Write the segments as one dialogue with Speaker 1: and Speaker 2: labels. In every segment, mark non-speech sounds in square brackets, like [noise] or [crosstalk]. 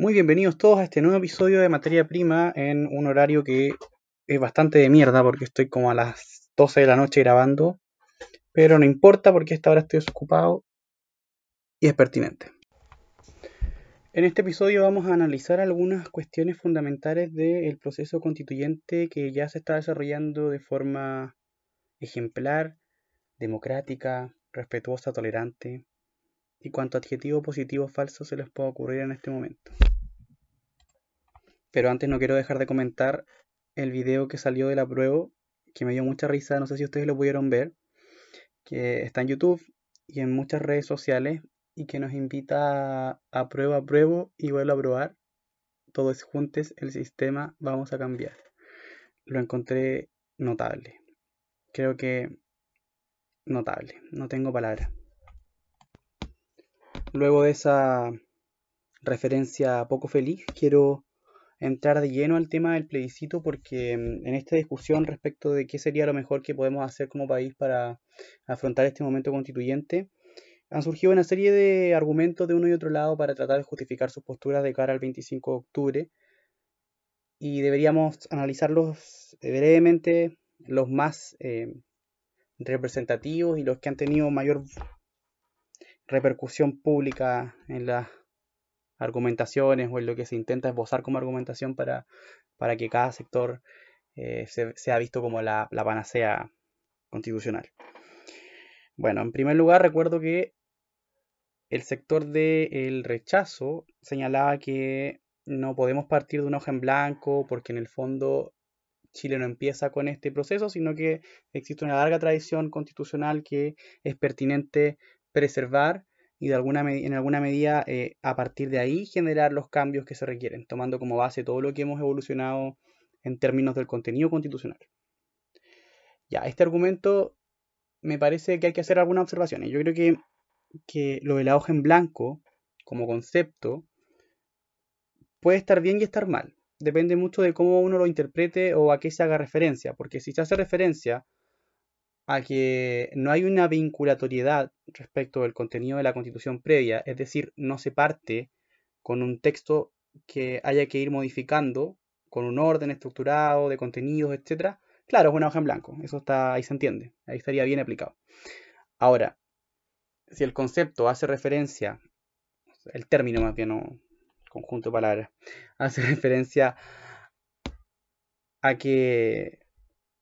Speaker 1: Muy bienvenidos todos a este nuevo episodio de Materia Prima en un horario que es bastante de mierda porque estoy como a las 12 de la noche grabando, pero no importa porque a esta hora estoy desocupado y es pertinente. En este episodio vamos a analizar algunas cuestiones fundamentales del proceso constituyente que ya se está desarrollando de forma ejemplar, democrática, respetuosa, tolerante y cuanto adjetivo positivo falso se les pueda ocurrir en este momento. Pero antes no quiero dejar de comentar el video que salió de la prueba, que me dio mucha risa, no sé si ustedes lo pudieron ver, que está en YouTube y en muchas redes sociales y que nos invita a, prueba, prueba y vuelvo a probar. Todos juntos el sistema vamos a cambiar. Lo encontré notable. Creo que notable. No tengo palabras. Luego de esa referencia poco feliz, quiero entrar de lleno al tema del plebiscito porque mm, en esta discusión respecto de qué sería lo mejor que podemos hacer como país para afrontar este momento constituyente, han surgido una serie de argumentos de uno y otro lado para tratar de justificar sus posturas de cara al 25 de octubre y deberíamos analizarlos eh, brevemente los más eh, representativos y los que han tenido mayor repercusión pública en las argumentaciones o en lo que se intenta esbozar como argumentación para, para que cada sector eh, se, sea visto como la, la panacea constitucional. Bueno, en primer lugar recuerdo que el sector del rechazo señalaba que no podemos partir de una hoja en blanco porque en el fondo Chile no empieza con este proceso, sino que existe una larga tradición constitucional que es pertinente preservar y de alguna en alguna medida eh, a partir de ahí generar los cambios que se requieren, tomando como base todo lo que hemos evolucionado en términos del contenido constitucional. Ya, este argumento me parece que hay que hacer algunas observaciones. Yo creo que, que lo de la hoja en blanco como concepto puede estar bien y estar mal. Depende mucho de cómo uno lo interprete o a qué se haga referencia, porque si se hace referencia a que no hay una vinculatoriedad respecto del contenido de la constitución previa, es decir, no se parte con un texto que haya que ir modificando con un orden estructurado de contenidos, etcétera. Claro, es una hoja en blanco, eso está ahí se entiende, ahí estaría bien aplicado. Ahora, si el concepto hace referencia, el término más bien, no conjunto de palabras, [laughs] hace referencia a que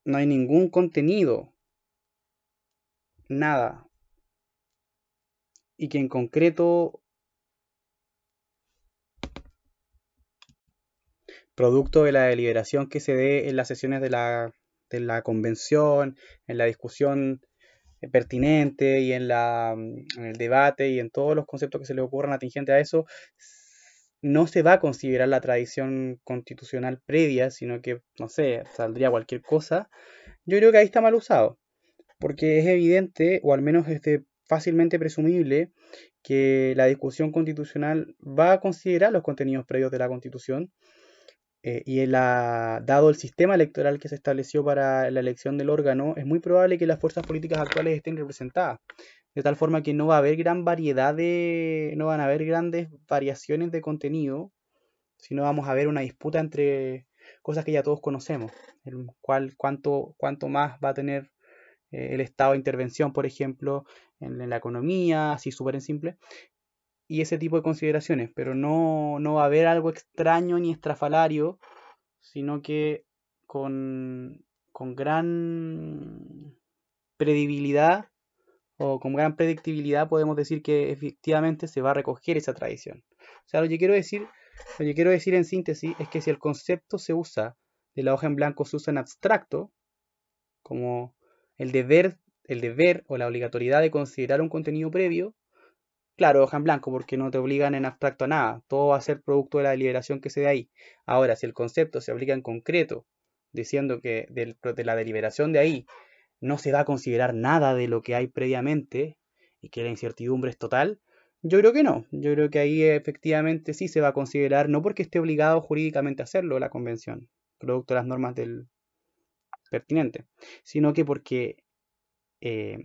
Speaker 1: no hay ningún contenido nada. Y que en concreto, producto de la deliberación que se dé en las sesiones de la, de la convención, en la discusión pertinente y en, la, en el debate y en todos los conceptos que se le ocurran atingente a eso, no se va a considerar la tradición constitucional previa, sino que, no sé, saldría cualquier cosa, yo creo que ahí está mal usado porque es evidente, o al menos es fácilmente presumible, que la discusión constitucional va a considerar los contenidos previos de la Constitución eh, y dado el sistema electoral que se estableció para la elección del órgano, es muy probable que las fuerzas políticas actuales estén representadas, de tal forma que no va a haber gran variedad de, no van a haber grandes variaciones de contenido, sino vamos a ver una disputa entre cosas que ya todos conocemos, el cual cuánto, cuánto más va a tener eh, el estado de intervención, por ejemplo, en, la economía, así súper en simple, y ese tipo de consideraciones, pero no, no va a haber algo extraño ni estrafalario, sino que con, con gran predibilidad o con gran predictibilidad podemos decir que efectivamente se va a recoger esa tradición. O sea, lo que quiero decir, lo que quiero decir en síntesis es que si el concepto se usa de la hoja en blanco se usa en abstracto, como el deber, el deber o la obligatoriedad de considerar un contenido previo, claro, hoja en blanco, porque no te obligan en abstracto a nada, todo va a ser producto de la deliberación que se dé ahí. Ahora, si el concepto se aplica en concreto, diciendo que de la deliberación de ahí no se va a considerar nada de lo que hay previamente y que la incertidumbre es total, yo creo que no. Yo creo que ahí efectivamente sí se va a considerar, no porque esté obligado jurídicamente a hacerlo la convención, producto de las normas del, pertinente, sino que porque eh,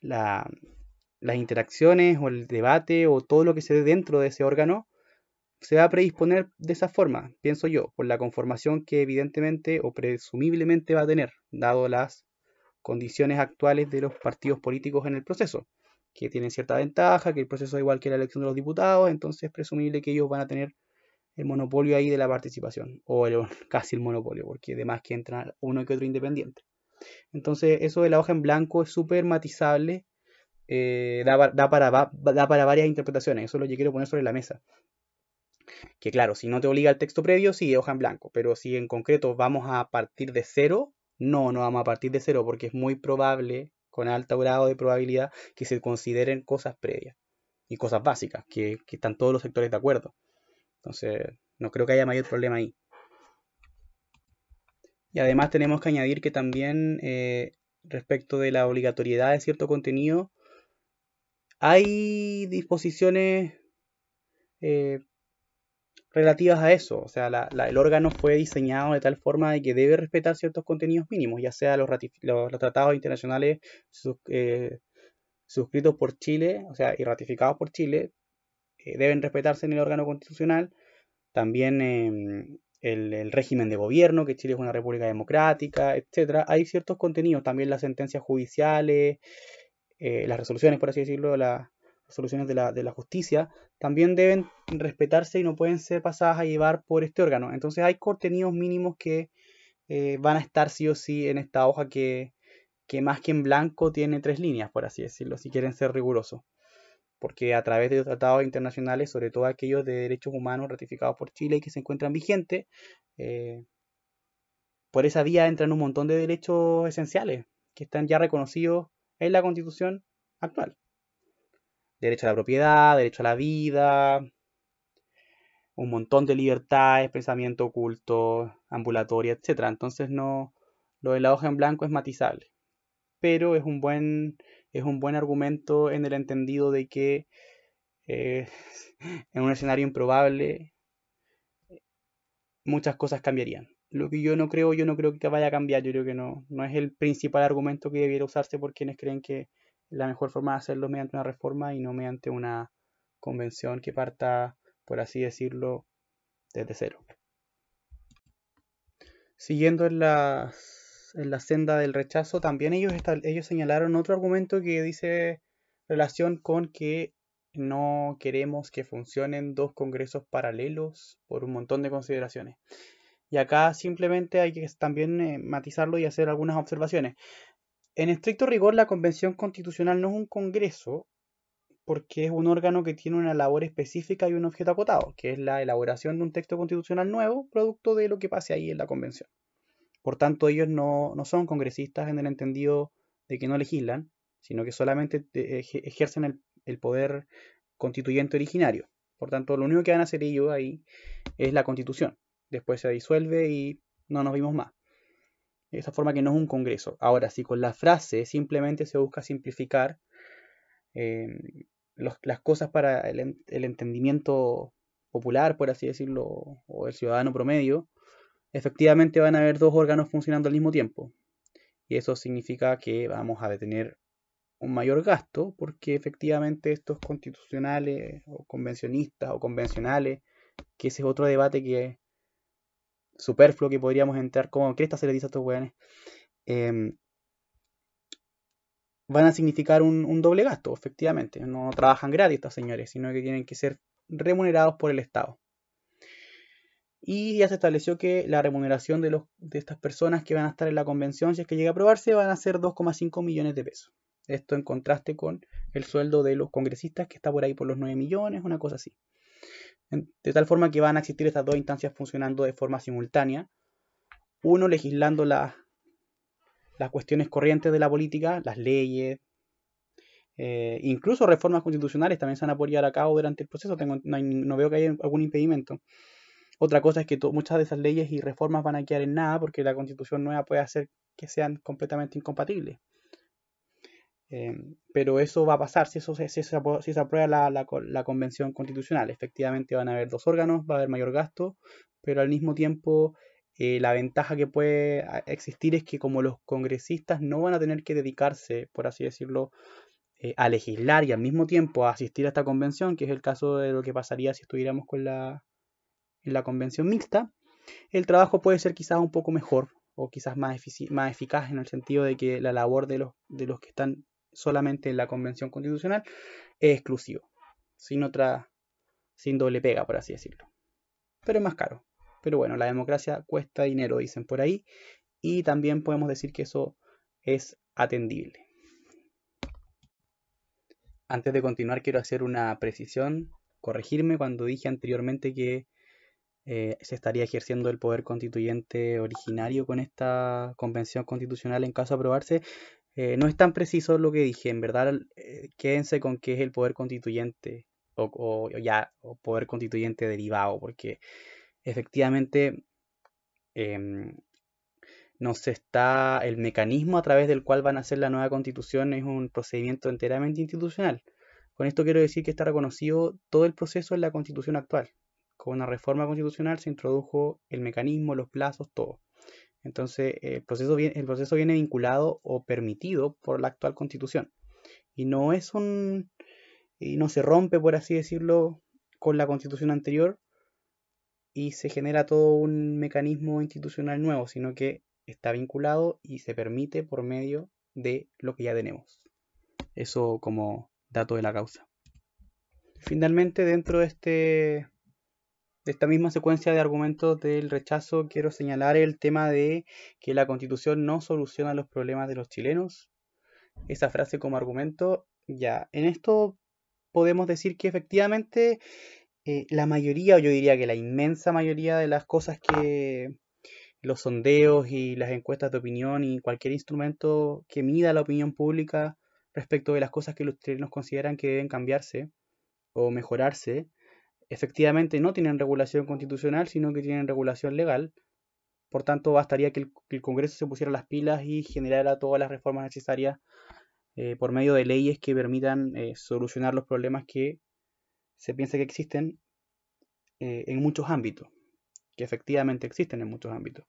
Speaker 1: las interacciones o el debate o todo lo que se dé dentro de ese órgano se va a predisponer de esa forma, pienso yo, por la conformación que evidentemente o presumiblemente va a tener, dado las condiciones actuales de los partidos políticos en el proceso, que tienen cierta ventaja, que el proceso es igual que la elección de los diputados, entonces es presumible que ellos van a tener el monopolio ahí de la participación, o [laughs] casi el monopolio, porque además que entra uno que otro independiente. Entonces eso de la hoja en blanco es súper matizable, eh, da, para, da para varias interpretaciones, eso es lo que quiero poner sobre la mesa. Que claro, si no te obliga el texto previo, sí, hoja en blanco, pero si en concreto vamos a partir de cero, no, no vamos a partir de cero porque es muy probable, con alto grado de probabilidad, que se consideren cosas previas y cosas básicas, que, están todos los sectores de acuerdo. Entonces, no creo que haya mayor problema ahí. Y además tenemos que añadir que también eh, respecto de la obligatoriedad de cierto contenido, hay disposiciones eh, relativas a eso. O sea, el órgano fue diseñado de tal forma de que debe respetar ciertos contenidos mínimos, ya sea los, los, tratados internacionales eh, suscritos por Chile, o sea, y ratificados por Chile, deben respetarse en el órgano constitucional. También em, el, régimen de gobierno, que Chile es una república democrática, etcétera. Hay ciertos contenidos, también las sentencias judiciales, eh, las resoluciones, por así decirlo, las resoluciones de la, de la justicia, también deben respetarse y no pueden ser pasadas a llevar por este órgano. Entonces hay contenidos mínimos que eh, van a estar sí o sí en esta hoja que, más que en blanco tiene tres líneas, por así decirlo, si quieren ser rigurosos. Porque a través de los tratados internacionales, sobre todo aquellos de derechos humanos ratificados por Chile y que se encuentran vigentes, eh, por esa vía entran un montón de derechos esenciales que están ya reconocidos en la constitución actual derecho a la propiedad, derecho a la vida, un montón de libertades, pensamiento oculto, ambulatoria, etc. Entonces no, lo de la hoja en blanco es matizable. Pero es un buen, es un buen argumento en el entendido de que eh, [laughs] en un escenario improbable muchas cosas cambiarían. Lo que yo no creo, yo no creo que vaya a cambiar, yo creo que no, no es el principal argumento que debiera usarse por quienes creen que la mejor forma de hacerlo mediante una reforma y no mediante una convención que parta, por así decirlo, desde cero. Siguiendo en la, en la senda del rechazo, también ellos, ellos señalaron otro argumento que dice relación con que no queremos que funcionen dos congresos paralelos por un montón de consideraciones. Y acá simplemente hay que también eh, matizarlo y hacer algunas observaciones. En estricto rigor, la Convención Constitucional no es un Congreso porque es un órgano que tiene una labor específica y un objeto acotado, que es la elaboración de un texto constitucional nuevo, producto de lo que pase ahí en la Convención. Por tanto, ellos no, son congresistas en el entendido de que no legislan, sino que solamente ejercen el, el poder constituyente originario. Por tanto, lo único que van a hacer ellos ahí es la constitución. Después se disuelve y no nos vimos más. De esa forma que no es un congreso. Ahora, si con la frase simplemente se busca simplificar eh, las cosas para el, entendimiento popular, por así decirlo, o el ciudadano promedio, efectivamente van a haber dos órganos funcionando al mismo tiempo. Y eso significa que vamos a detener un mayor gasto, porque efectivamente estos constitucionales o convencionistas o convencionales, que ese es otro debate que superfluo que podríamos entrar, como cresta se le dice a estos weones, em, van a significar un, doble gasto, efectivamente. No trabajan gratis estos señores, sino que tienen que ser remunerados por el Estado. Y ya se estableció que la remuneración de, los, de estas personas que van a estar en la convención, si es que llega a aprobarse, van a ser 2,5 millones de pesos. Esto en contraste con el sueldo de los congresistas, que está por ahí por los 9 millones, una cosa así de tal forma que van a existir estas dos instancias funcionando de forma simultánea. Uno legislando las cuestiones corrientes de la política, las leyes, eh, incluso reformas constitucionales también se van a poder llevar a cabo durante el proceso. no, veo que haya algún impedimento. Otra cosa es que muchas de esas leyes y reformas van a quedar en nada porque la constitución nueva puede hacer que sean completamente incompatibles. Em, pero eso va a pasar si, se aprueba la, convención constitucional. Efectivamente van a haber dos órganos, va a haber mayor gasto, pero al mismo tiempo eh, la ventaja que puede existir es que como los congresistas no van a tener que dedicarse, por así decirlo, eh, a legislar y al mismo tiempo a asistir a esta convención, que es el caso de lo que pasaría si estuviéramos con la, en la convención mixta, el trabajo puede ser quizás un poco mejor o quizás más, más eficaz en el sentido de que la labor de los, de los que están solamente en la convención constitucional es exclusivo, sin otra, sin doble pega, por así decirlo. Pero es más caro. Pero bueno, la democracia cuesta dinero, dicen por ahí, y también podemos decir que eso es atendible. Antes de continuar, quiero hacer una precisión, corregirme cuando dije anteriormente que eh, se estaría ejerciendo el poder constituyente originario con esta convención constitucional en caso de aprobarse. Eh, no es tan preciso lo que dije, en verdad eh, quédense con qué es el poder constituyente o, ya o poder constituyente derivado, porque efectivamente em, no se está el mecanismo a través del cual van a hacer la nueva constitución es un procedimiento enteramente institucional. Con esto quiero decir que está reconocido todo el proceso en la constitución actual. Con una reforma constitucional se introdujo el mecanismo, los plazos, todo. Entonces, el proceso, viene, el proceso viene vinculado o permitido por la actual constitución. Y no es un. y no se rompe, por así decirlo, con la constitución anterior y se genera todo un mecanismo institucional nuevo, sino que está vinculado y se permite por medio de lo que ya tenemos. Eso como dato de la causa. Finalmente, dentro de este de esta misma secuencia de argumentos del rechazo, quiero señalar el tema de que la constitución no soluciona los problemas de los chilenos. Esa frase como argumento, ya, en esto podemos decir que efectivamente eh, la mayoría, o yo diría que la inmensa mayoría de las cosas que los sondeos y las encuestas de opinión y cualquier instrumento que mida la opinión pública respecto de las cosas que los chilenos consideran que deben cambiarse o mejorarse, efectivamente no tienen regulación constitucional, sino que tienen regulación legal. Por tanto, bastaría que el, Congreso se pusiera las pilas y generara todas las reformas necesarias eh, por medio de leyes que permitan eh, solucionar los problemas que se piensa que existen eh, en muchos ámbitos, que efectivamente existen en muchos ámbitos.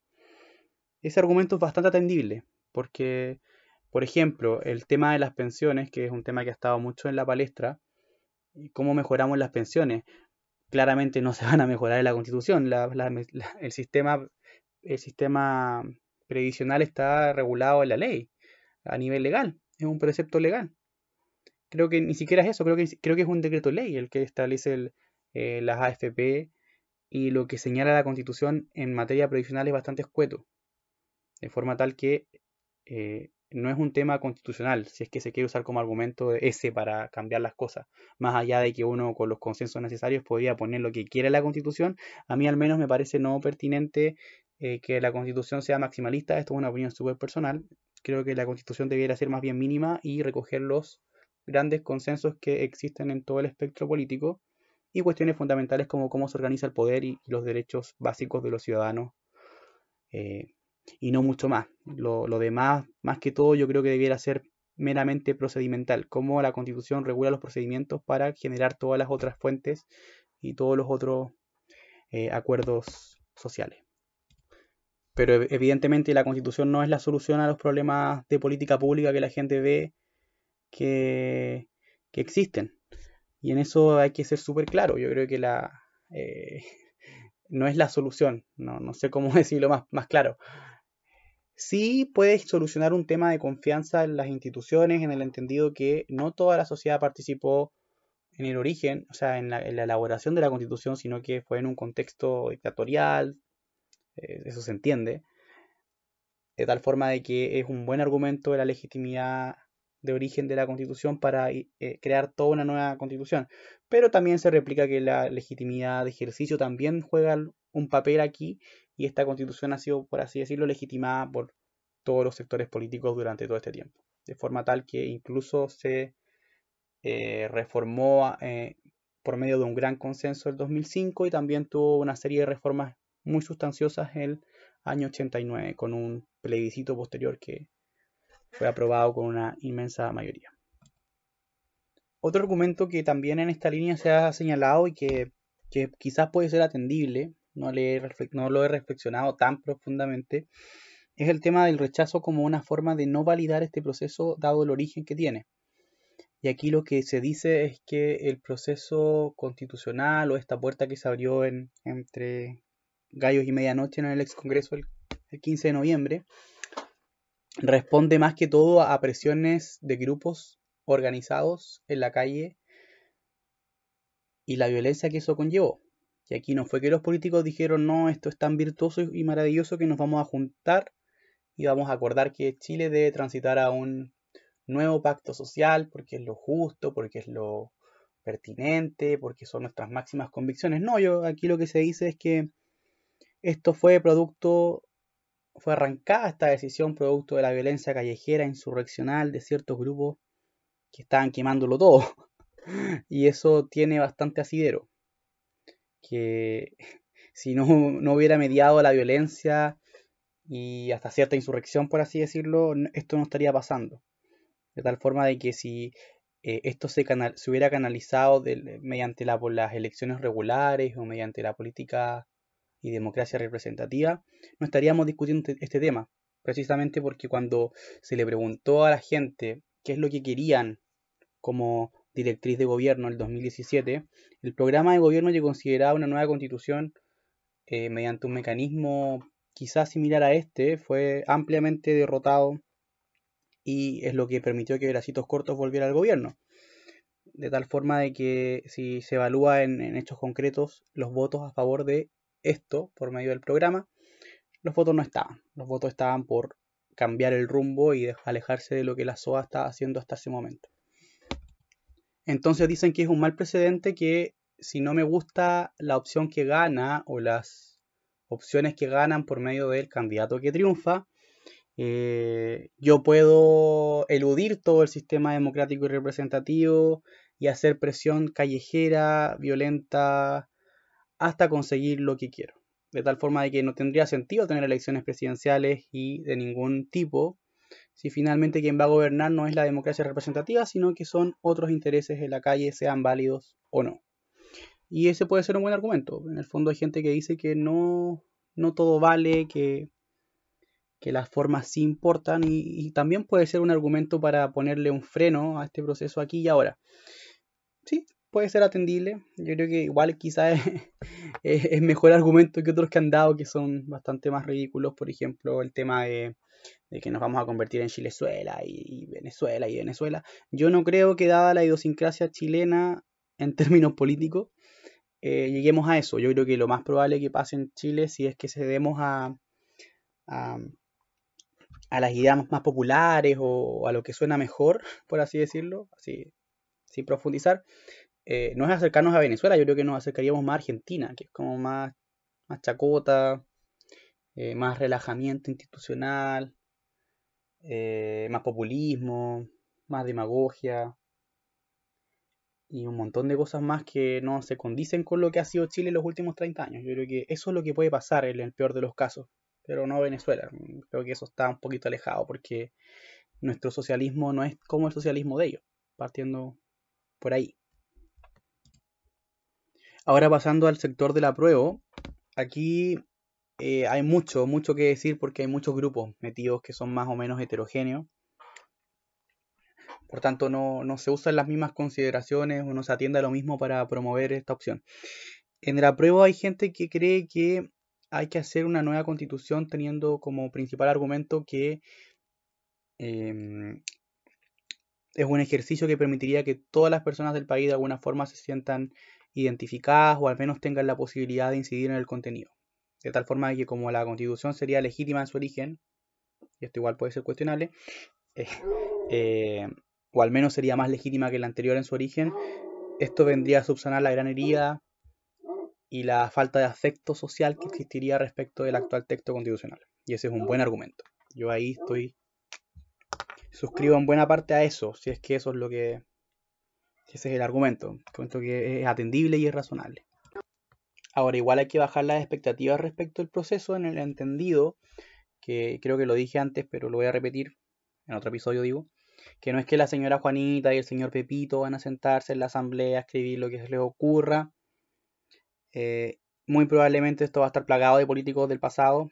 Speaker 1: Ese argumento es bastante atendible, porque, por ejemplo, el tema de las pensiones, que es un tema que ha estado mucho en la palestra, cómo mejoramos las pensiones claramente no se van a mejorar en la constitución. el, sistema, el previsional está regulado en la ley, a nivel legal, es un precepto legal. Creo que ni siquiera es eso, creo que, creo que es un decreto ley el que establece eh, las AFP y lo que señala la constitución en materia previsional es bastante escueto, de forma tal que eh, no es un tema constitucional, si es que se quiere usar como argumento ese para cambiar las cosas, más allá de que uno con los consensos necesarios podría poner lo que quiera la constitución, a mí al menos me parece no pertinente eh, que la constitución sea maximalista, esto es una opinión súper personal, creo que la constitución debiera ser más bien mínima y recoger los grandes consensos que existen en todo el espectro político y cuestiones fundamentales como cómo se organiza el poder y, los derechos básicos de los ciudadanos. Eh, y no mucho más. Lo, demás, más que todo, yo creo que debiera ser meramente procedimental, cómo la constitución regula los procedimientos para generar todas las otras fuentes y todos los otros eh, acuerdos sociales. Pero evidentemente la constitución no es la solución a los problemas de política pública que la gente ve que, existen. Y en eso hay que ser súper claro. Yo creo que la, eh, [laughs] no es la solución. No, no sé cómo [laughs] decirlo más, más claro sí puede solucionar un tema de confianza en las instituciones, en el entendido que no toda la sociedad participó en el origen, o sea, en la, elaboración de la constitución, sino que fue en un contexto dictatorial, eh, eso se entiende, de tal forma de que es un buen argumento de la legitimidad de origen de la constitución para eh, crear toda una nueva constitución. Pero también se replica que la legitimidad de ejercicio también juega un papel aquí y esta constitución ha sido, por así decirlo, legitimada por todos los sectores políticos durante todo este tiempo. De forma tal que incluso se eh, reformó eh, por medio de un gran consenso el 2005 y también tuvo una serie de reformas muy sustanciosas el año 89 con un plebiscito posterior que fue aprobado con una inmensa mayoría. Otro argumento que también en esta línea se ha señalado y que, que quizás puede ser atendible no, no lo he reflexionado tan profundamente, es el tema del rechazo como una forma de no validar este proceso dado el origen que tiene. Y aquí lo que se dice es que el proceso constitucional o esta puerta que se abrió en, entre gallos y medianoche en el ex Congreso el, 15 de noviembre responde más que todo a presiones de grupos organizados en la calle y la violencia que eso conllevó. Y aquí no fue que los políticos dijeron, no, esto es tan virtuoso y maravilloso que nos vamos a juntar y vamos a acordar que Chile debe transitar a un nuevo pacto social porque es lo justo, porque es lo pertinente, porque son nuestras máximas convicciones. No, yo aquí lo que se dice es que esto fue producto, fue arrancada esta decisión producto de la violencia callejera insurreccional de ciertos grupos que estaban quemándolo todo. [laughs] Y eso tiene bastante asidero. Que [laughs] si no, no hubiera mediado la violencia y hasta cierta insurrección, por así decirlo, esto no estaría pasando. De tal forma de que si eh, esto se, se, hubiera canalizado mediante las elecciones regulares o mediante la política y democracia representativa, no estaríamos discutiendo este, este tema. Precisamente porque cuando se le preguntó a la gente qué es lo que querían como directriz de gobierno en el 2017, el programa de gobierno que consideraba una nueva constitución eh, mediante un mecanismo quizás similar a este fue ampliamente derrotado y es lo que permitió que Bracitos Cortos volviera al gobierno. De tal forma de que si se evalúa en, hechos concretos los votos a favor de esto por medio del programa, los votos no estaban. Los votos estaban por cambiar el rumbo y alejarse de lo que la SOA está haciendo hasta ese momento. Entonces dicen que es un mal precedente que si no me gusta la opción que gana o las opciones que ganan por medio del candidato que triunfa, eh, yo puedo eludir todo el sistema democrático y representativo y hacer presión callejera, violenta, hasta conseguir lo que quiero. De tal forma de que no tendría sentido tener elecciones presidenciales y de ningún tipo si finalmente quien va a gobernar no es la democracia representativa, sino que son otros intereses en la calle, sean válidos o no. Y ese puede ser un buen argumento. En el fondo hay gente que dice que no, no todo vale, que que las formas sí importan y, también puede ser un argumento para ponerle un freno a este proceso aquí y ahora. Sí, puede ser atendible. Yo creo que igual quizás [laughs] es, mejor argumento que otros que han dado que son bastante más ridículos. Por ejemplo, el tema de, que nos vamos a convertir en Chilezuela y, Venezuela y Venezuela. Yo no creo que dada la idiosincrasia chilena en términos [laughs] políticos, eh, lleguemos a eso. Yo creo que lo más probable que pase en Chile si es que cedemos a, a a las ideas más populares o a lo que suena mejor, [laughs] por así decirlo, sin profundizar, eh, no es acercarnos a Venezuela, yo creo que nos acercaríamos más a Argentina, que es como más, más chacota, eh, más relajamiento institucional, eh, más populismo, más demagogia y un montón de cosas más que no se condicen con lo que ha sido Chile en los últimos 30 años. Yo creo que eso es lo que puede pasar en el peor de los casos pero no Venezuela. Creo que eso está un poquito alejado porque nuestro socialismo no es como el socialismo de ellos, partiendo por ahí. Ahora pasando al sector del apruebo, aquí eh, hay mucho, mucho que decir porque hay muchos grupos metidos que son más o menos heterogéneos. Por tanto, no, no se usan las mismas consideraciones o no se atiende a lo mismo para promover esta opción. En el apruebo hay gente que cree que hay que hacer una nueva constitución teniendo como principal argumento que em, es un ejercicio que permitiría que todas las personas del país de alguna forma se sientan identificadas o al menos tengan la posibilidad de incidir en el contenido. De tal forma que como la constitución sería legítima en su origen, y esto igual puede ser cuestionable, [laughs] eh, eh, o al menos sería más legítima que la anterior en su origen, esto vendría a subsanar la gran herida y la falta de afecto social que existiría respecto del actual texto constitucional. Y ese es un buen argumento. Yo ahí estoy suscribo en buena parte a eso, si es que eso es lo que ese es el argumento, cuento que es atendible y es razonable. Ahora, igual hay que bajar las expectativas respecto al proceso en el entendido, que creo que lo dije antes, pero lo voy a repetir en otro episodio, digo, que no es que la señora Juanita y el señor Pepito van a sentarse en la asamblea a escribir lo que se les ocurra, eh, muy probablemente esto va a estar plagado de políticos del pasado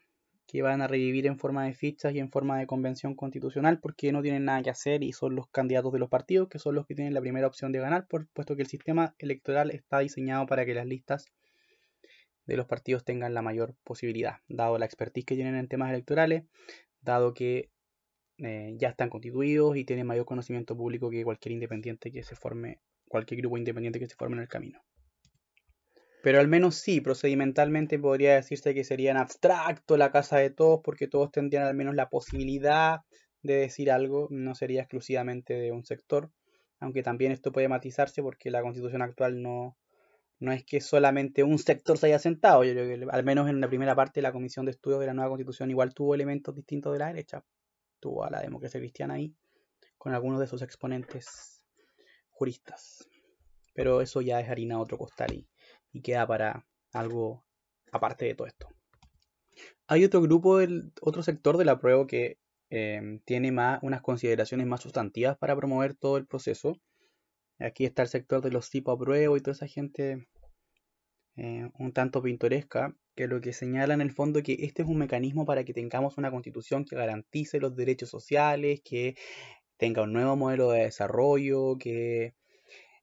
Speaker 1: que van a revivir en forma de fichas y en forma de convención constitucional porque no tienen nada que hacer y son los candidatos de los partidos que son los que tienen la primera opción de ganar, por, puesto que el sistema electoral está diseñado para que las listas de los partidos tengan la mayor posibilidad, dado la expertise que tienen en temas electorales, dado que eh, ya están constituidos y tienen mayor conocimiento público que cualquier independiente que se forme, cualquier grupo independiente que se forme en el camino. Pero al menos sí, procedimentalmente podría decirse que sería en abstracto la casa de todos, porque todos tendrían al menos la posibilidad de decir algo, no sería exclusivamente de un sector, aunque también esto puede matizarse porque la constitución actual no, no es que solamente un sector se haya sentado, yo creo que al menos en la primera parte la comisión de estudios de la nueva constitución igual tuvo elementos distintos de la derecha, tuvo a la democracia cristiana ahí, con algunos de sus exponentes juristas. Pero eso ya es harina a otro costal y y queda para algo aparte de todo esto. Hay otro grupo, del, otro sector de la prueba que em, tiene más, unas consideraciones más sustantivas para promover todo el proceso. Aquí está el sector de los tipos a y toda esa gente eh, un tanto pintoresca, que lo que señala en el fondo que este es un mecanismo para que tengamos una constitución que garantice los derechos sociales, que tenga un nuevo modelo de desarrollo, que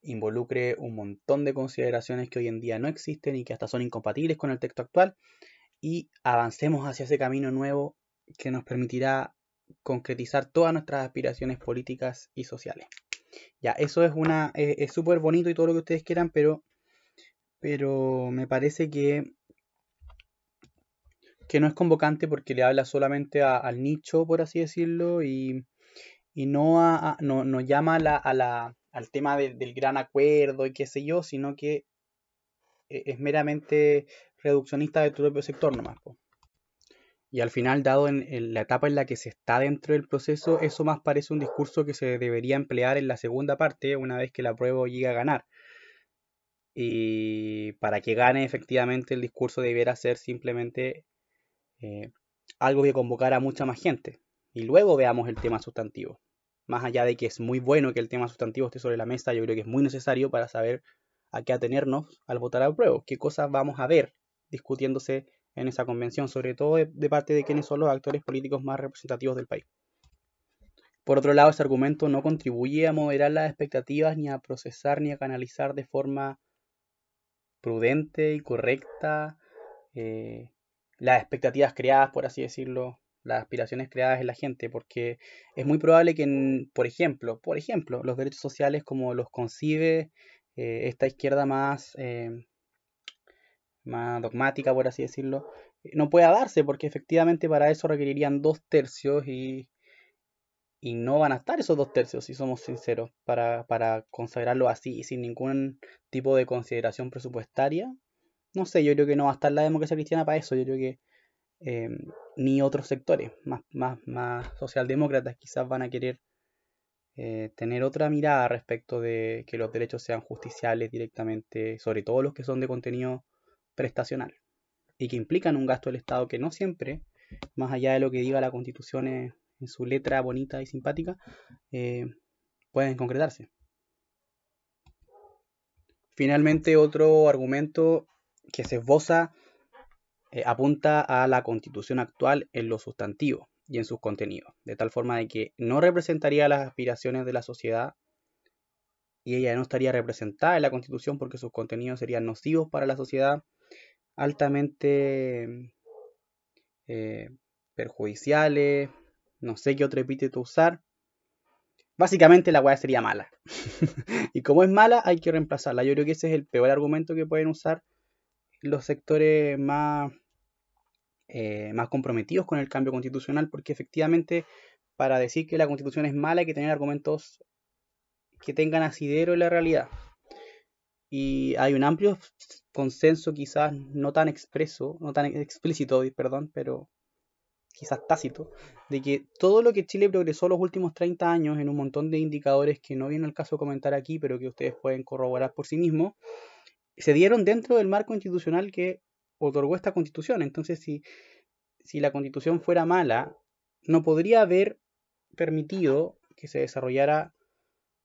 Speaker 1: involucre un montón de consideraciones que hoy en día no existen y que hasta son incompatibles con el texto actual y avancemos hacia ese camino nuevo que nos permitirá concretizar todas nuestras aspiraciones políticas y sociales. Ya, eso es una es súper bonito y todo lo que ustedes quieran, pero pero me parece que que no es convocante porque le habla solamente al nicho, por así decirlo, y, y no, a, no, no llama a la, al tema del gran acuerdo y qué sé yo, sino que e, es meramente reduccionista de tu propio sector nomás. Y al final, dado en, la etapa en la que se está dentro del proceso, eso más parece un discurso que se debería emplear en la segunda parte, una vez que la prueba llegue a ganar. Y para que gane efectivamente el discurso debiera ser simplemente eh, algo que convocara a mucha más gente. Y luego veamos el tema sustantivo más allá de que es muy bueno que el tema sustantivo esté sobre la mesa, yo creo que es muy necesario para saber a qué atenernos al votar a prueba, qué cosas vamos a ver discutiéndose en esa convención, sobre todo de, parte de quienes son los actores políticos más representativos del país. Por otro lado, ese argumento no contribuye a moderar las expectativas, ni a procesar, ni a canalizar de forma prudente y correcta eh, las expectativas creadas, por así decirlo, las aspiraciones creadas en la gente, porque es muy probable que, por ejemplo, por ejemplo, los derechos sociales como los concibe eh, esta izquierda más, eh, más dogmática, por así decirlo, no pueda darse, porque efectivamente para eso requerirían dos tercios y, y no van a estar esos dos tercios, si somos sinceros, para, para consagrarlo así, sin ningún tipo de consideración presupuestaria. No sé, yo creo que no va a estar la democracia cristiana para eso, yo creo que Em, ni otros sectores más, socialdemócratas quizás van a querer eh, tener otra mirada respecto de que los derechos sean justiciales directamente, sobre todo los que son de contenido prestacional y que implican un gasto del Estado que no siempre, más allá de lo que diga la Constitución en, su letra bonita y simpática, eh, pueden concretarse. Finalmente, otro argumento que se esboza eh, apunta a la constitución actual en lo sustantivo y en sus contenidos, de tal forma de que no representaría las aspiraciones de la sociedad y ella no estaría representada en la constitución porque sus contenidos serían nocivos para la sociedad, altamente eh, perjudiciales, no sé qué otro epíteto usar. Básicamente la weá sería mala. [laughs] y como es mala, hay que reemplazarla. Yo creo que ese es el peor argumento que pueden usar los sectores más, eh, más comprometidos con el cambio constitucional, porque efectivamente para decir que la constitución es mala hay que tener argumentos que tengan asidero en la realidad. Y hay un amplio consenso, quizás no tan expreso, no tan explícito, perdón, pero quizás tácito, de que todo lo que Chile progresó los últimos 30 años en un montón de indicadores que no viene al caso comentar aquí, pero que ustedes pueden corroborar por sí mismos, se dieron dentro del marco institucional que otorgó esta constitución. Entonces, si, si la constitución fuera mala, no podría haber permitido que se desarrollara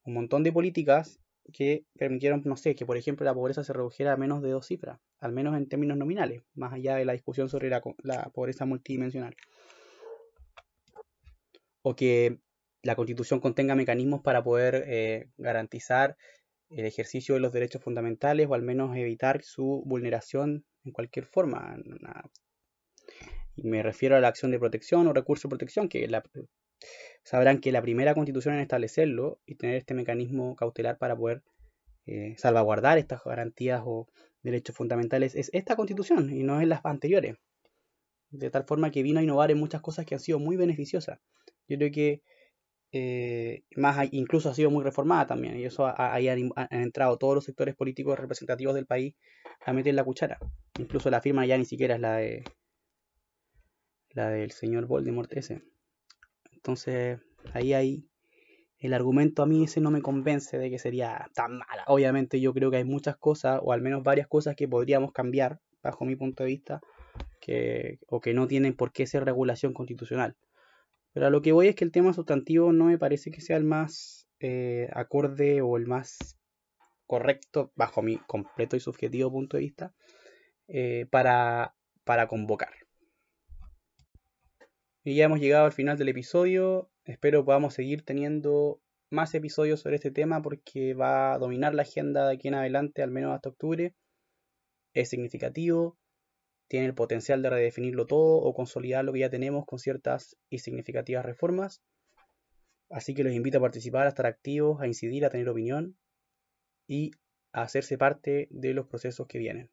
Speaker 1: un montón de políticas que permitieron, no sé, que por ejemplo la pobreza se redujera a menos de dos cifras, al menos en términos nominales, más allá de la discusión sobre la, pobreza multidimensional. O que la constitución contenga mecanismos para poder eh, garantizar el ejercicio de los derechos fundamentales o al menos evitar su vulneración en cualquier forma. Y me refiero a la acción de protección o recurso de protección, que la, sabrán que la primera constitución en establecerlo y tener este mecanismo cautelar para poder eh, salvaguardar estas garantías o derechos fundamentales es esta constitución y no es las anteriores. De tal forma que vino a innovar en muchas cosas que han sido muy beneficiosas. Yo creo que eh, más incluso ha sido muy reformada también y eso ahí han, entrado todos los sectores políticos representativos del país a meter la cuchara. Incluso la firma ya ni siquiera es la de la del señor Voldemort ese. Entonces, ahí hay el argumento a mí ese no me convence de que sería tan mala. Obviamente yo creo que hay muchas cosas, o al menos varias cosas que podríamos cambiar, bajo mi punto de vista, que, o que no tienen por qué ser regulación constitucional. Pero a lo que voy es que el tema sustantivo no me parece que sea el más eh, acorde o el más correcto, bajo mi completo y subjetivo punto de vista, eh, para, para convocar. Y ya hemos llegado al final del episodio. Espero podamos seguir teniendo más episodios sobre este tema porque va a dominar la agenda de aquí en adelante, al menos hasta octubre. Es significativo, tiene el potencial de redefinirlo todo o consolidar lo que ya tenemos con ciertas y significativas reformas. Así que los invito a participar, a estar activos, a incidir, a tener opinión y a hacerse parte de los procesos que vienen.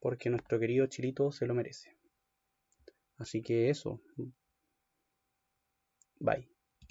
Speaker 1: Porque nuestro querido Chilito se lo merece. Así que eso. Bye.